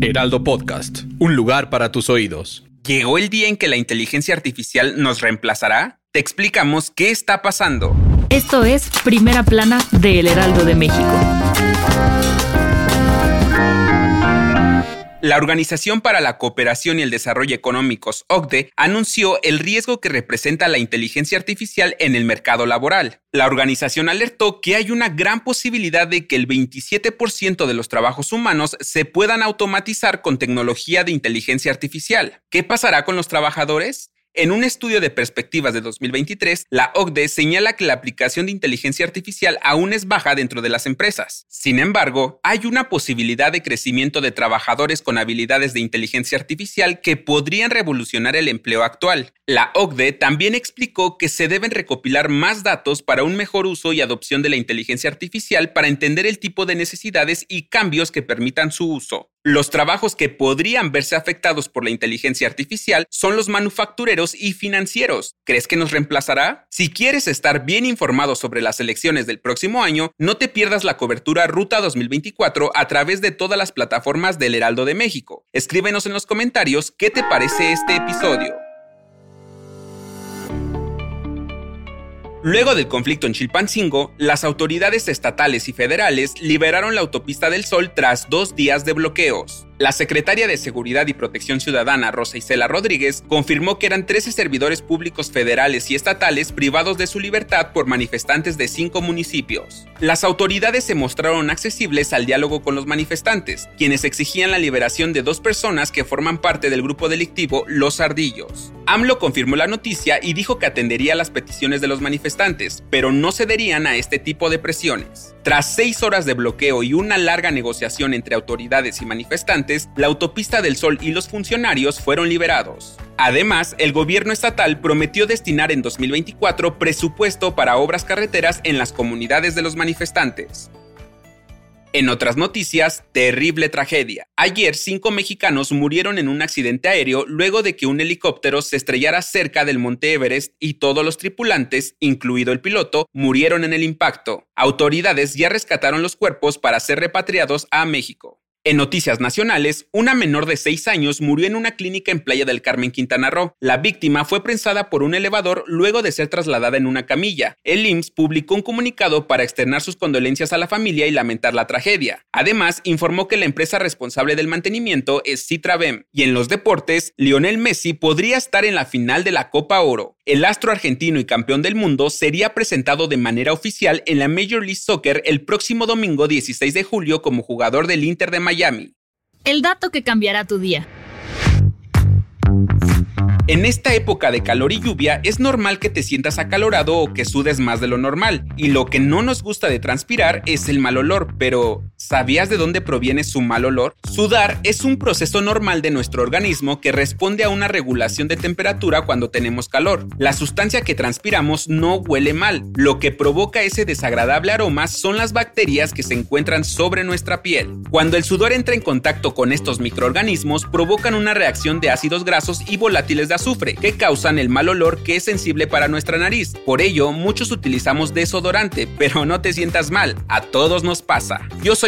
Heraldo Podcast, un lugar para tus oídos. ¿Llegó el día en que la inteligencia artificial nos reemplazará? Te explicamos qué está pasando. Esto es Primera Plana de El Heraldo de México. La Organización para la Cooperación y el Desarrollo Económicos, OCDE, anunció el riesgo que representa la inteligencia artificial en el mercado laboral. La organización alertó que hay una gran posibilidad de que el 27% de los trabajos humanos se puedan automatizar con tecnología de inteligencia artificial. ¿Qué pasará con los trabajadores? En un estudio de perspectivas de 2023, la OCDE señala que la aplicación de inteligencia artificial aún es baja dentro de las empresas. Sin embargo, hay una posibilidad de crecimiento de trabajadores con habilidades de inteligencia artificial que podrían revolucionar el empleo actual. La OCDE también explicó que se deben recopilar más datos para un mejor uso y adopción de la inteligencia artificial para entender el tipo de necesidades y cambios que permitan su uso. Los trabajos que podrían verse afectados por la inteligencia artificial son los manufactureros y financieros. ¿Crees que nos reemplazará? Si quieres estar bien informado sobre las elecciones del próximo año, no te pierdas la cobertura Ruta 2024 a través de todas las plataformas del Heraldo de México. Escríbenos en los comentarios qué te parece este episodio. Luego del conflicto en Chilpancingo, las autoridades estatales y federales liberaron la autopista del Sol tras dos días de bloqueos. La secretaria de Seguridad y Protección Ciudadana, Rosa Isela Rodríguez, confirmó que eran 13 servidores públicos federales y estatales privados de su libertad por manifestantes de cinco municipios. Las autoridades se mostraron accesibles al diálogo con los manifestantes, quienes exigían la liberación de dos personas que forman parte del grupo delictivo Los Ardillos. AMLO confirmó la noticia y dijo que atendería las peticiones de los manifestantes, pero no cederían a este tipo de presiones. Tras seis horas de bloqueo y una larga negociación entre autoridades y manifestantes, la autopista del Sol y los funcionarios fueron liberados. Además, el gobierno estatal prometió destinar en 2024 presupuesto para obras carreteras en las comunidades de los manifestantes. En otras noticias, terrible tragedia. Ayer, cinco mexicanos murieron en un accidente aéreo luego de que un helicóptero se estrellara cerca del monte Everest y todos los tripulantes, incluido el piloto, murieron en el impacto. Autoridades ya rescataron los cuerpos para ser repatriados a México. En noticias nacionales, una menor de 6 años murió en una clínica en Playa del Carmen, Quintana Roo. La víctima fue prensada por un elevador luego de ser trasladada en una camilla. El IMSS publicó un comunicado para externar sus condolencias a la familia y lamentar la tragedia. Además, informó que la empresa responsable del mantenimiento es Citrabem. Y en los deportes, Lionel Messi podría estar en la final de la Copa Oro. El astro argentino y campeón del mundo sería presentado de manera oficial en la Major League Soccer el próximo domingo 16 de julio como jugador del Inter de Miami. El dato que cambiará tu día. En esta época de calor y lluvia es normal que te sientas acalorado o que sudes más de lo normal, y lo que no nos gusta de transpirar es el mal olor, pero ¿sabías de dónde proviene su mal olor? Sudar es un proceso normal de nuestro organismo que responde a una regulación de temperatura cuando tenemos calor. La sustancia que transpiramos no huele mal, lo que provoca ese desagradable aroma son las bacterias que se encuentran sobre nuestra piel. Cuando el sudor entra en contacto con estos microorganismos, provocan una reacción de ácidos grasos y volátiles de azufre, que causan el mal olor que es sensible para nuestra nariz. Por ello, muchos utilizamos desodorante, pero no te sientas mal, a todos nos pasa. Yo soy